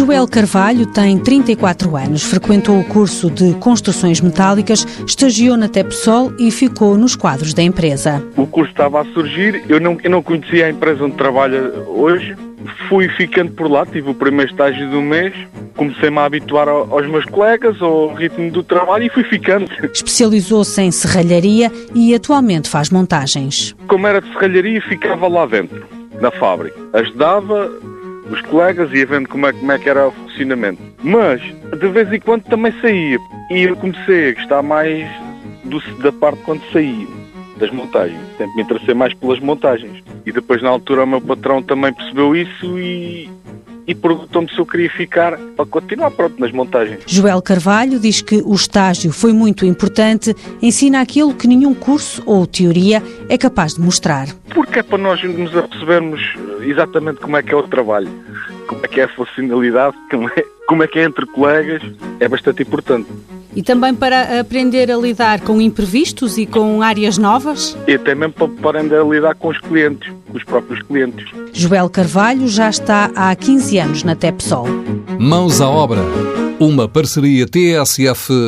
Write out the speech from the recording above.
Joel Carvalho tem 34 anos, frequentou o curso de construções metálicas, estagiou na Tepsol e ficou nos quadros da empresa. O curso estava a surgir, eu não, eu não conhecia a empresa onde trabalha hoje, fui ficando por lá, tive o primeiro estágio do mês, comecei-me a habituar aos meus colegas, ao ritmo do trabalho e fui ficando. Especializou-se em serralharia e atualmente faz montagens. Como era de serralharia, ficava lá dentro, na fábrica. Ajudava os colegas, ia vendo como é, como é que era o funcionamento. Mas, de vez em quando também saía. E eu comecei a gostar mais do, da parte quando saía, das montagens. Sempre me interessei mais pelas montagens. E depois, na altura, o meu patrão também percebeu isso e, e perguntou-me se eu queria ficar para continuar pronto nas montagens. Joel Carvalho diz que o estágio foi muito importante, ensina aquilo que nenhum curso ou teoria é capaz de mostrar. Porque é para nós nos apercebermos exatamente como é que é o trabalho, como é que é a funcionalidade, como é, como é que é entre colegas, é bastante importante. E também para aprender a lidar com imprevistos e com áreas novas? E até mesmo para aprender a lidar com os clientes, com os próprios clientes. Joel Carvalho já está há 15 anos na Tepsol. Mãos à obra. Uma parceria TSF-IEFP.